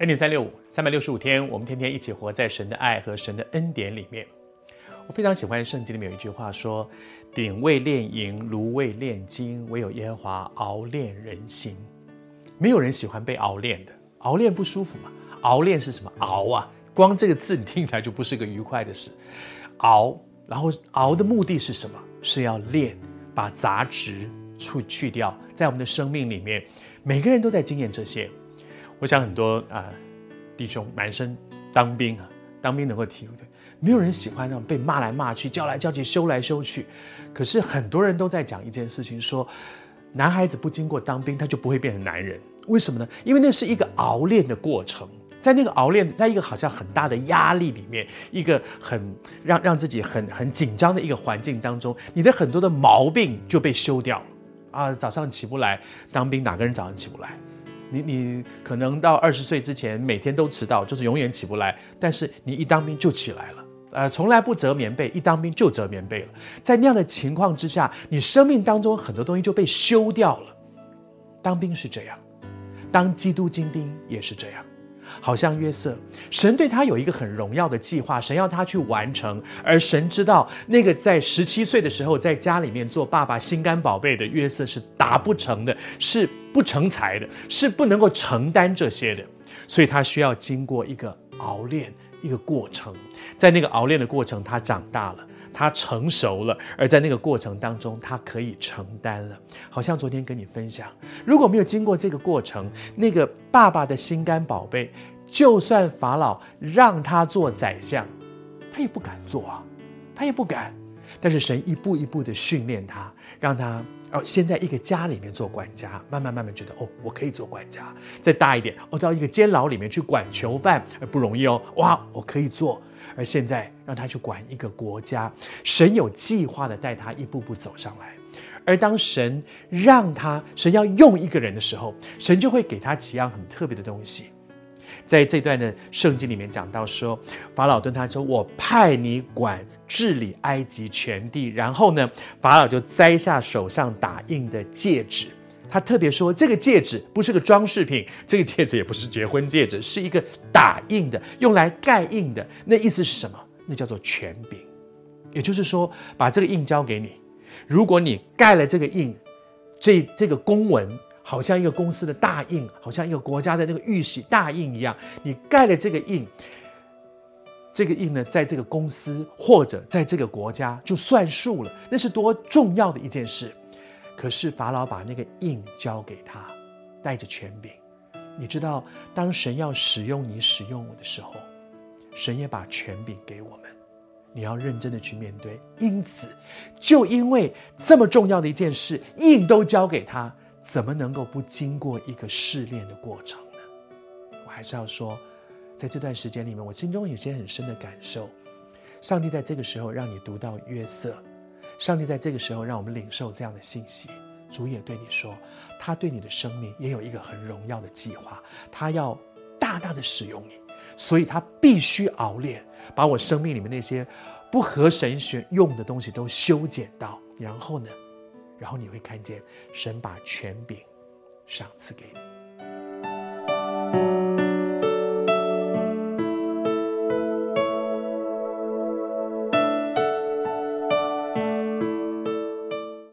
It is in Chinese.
恩典三六五，三百六十五天，我们天天一起活在神的爱和神的恩典里面。我非常喜欢圣经里面有一句话说：“鼎为炼银，炉为炼金，唯有耶和华熬炼人心。”没有人喜欢被熬炼的，熬炼不舒服嘛？熬炼是什么？熬啊！光这个字你听起来就不是个愉快的事。熬，然后熬的目的是什么？是要炼，把杂质去去掉。在我们的生命里面，每个人都在经验这些。我想很多啊、弟兄男生当兵啊，当兵能够体会，没有人喜欢那种被骂来骂去、叫来叫去、修来修去。可是很多人都在讲一件事情，说男孩子不经过当兵，他就不会变成男人。为什么呢？因为那是一个熬炼的过程，在那个熬炼，在一个好像很大的压力里面，一个很让让自己很很紧张的一个环境当中，你的很多的毛病就被修掉了啊。早上起不来，当兵哪个人早上起不来？你你可能到二十岁之前每天都迟到，就是永远起不来。但是你一当兵就起来了，呃，从来不折棉被，一当兵就折棉被了。在那样的情况之下，你生命当中很多东西就被修掉了。当兵是这样，当基督精兵也是这样。好像约瑟，神对他有一个很荣耀的计划，神要他去完成。而神知道，那个在十七岁的时候在家里面做爸爸心肝宝贝的约瑟是达不成的，是不成才的，是不能够承担这些的。所以他需要经过一个熬炼，一个过程。在那个熬炼的过程，他长大了。他成熟了，而在那个过程当中，他可以承担了。好像昨天跟你分享，如果没有经过这个过程，那个爸爸的心肝宝贝，就算法老让他做宰相，他也不敢做啊，他也不敢。但是神一步一步的训练他，让他哦，先在一个家里面做管家，慢慢慢慢觉得哦，我可以做管家。再大一点，哦，到一个监牢里面去管囚犯，而不容易哦，哇，我可以做。而现在让他去管一个国家，神有计划的带他一步步走上来。而当神让他，神要用一个人的时候，神就会给他几样很特别的东西。在这段的圣经里面讲到说，法老对他说：“我派你管治理埃及全地。”然后呢，法老就摘下手上打印的戒指。他特别说，这个戒指不是个装饰品，这个戒指也不是结婚戒指，是一个打印的，用来盖印的。那意思是什么？那叫做权柄。也就是说，把这个印交给你，如果你盖了这个印，这这个公文好像一个公司的大印，好像一个国家的那个玉玺大印一样，你盖了这个印，这个印呢，在这个公司或者在这个国家就算数了。那是多重要的一件事。可是法老把那个印交给他，带着权柄。你知道，当神要使用你、使用我的时候，神也把权柄给我们。你要认真的去面对。因此，就因为这么重要的一件事，印都交给他，怎么能够不经过一个试炼的过程呢？我还是要说，在这段时间里面，我心中有些很深的感受。上帝在这个时候让你读到约瑟。上帝在这个时候让我们领受这样的信息，主也对你说，他对你的生命也有一个很荣耀的计划，他要大大的使用你，所以他必须熬炼，把我生命里面那些不合神选用的东西都修剪到，然后呢，然后你会看见神把权柄赏赐给你。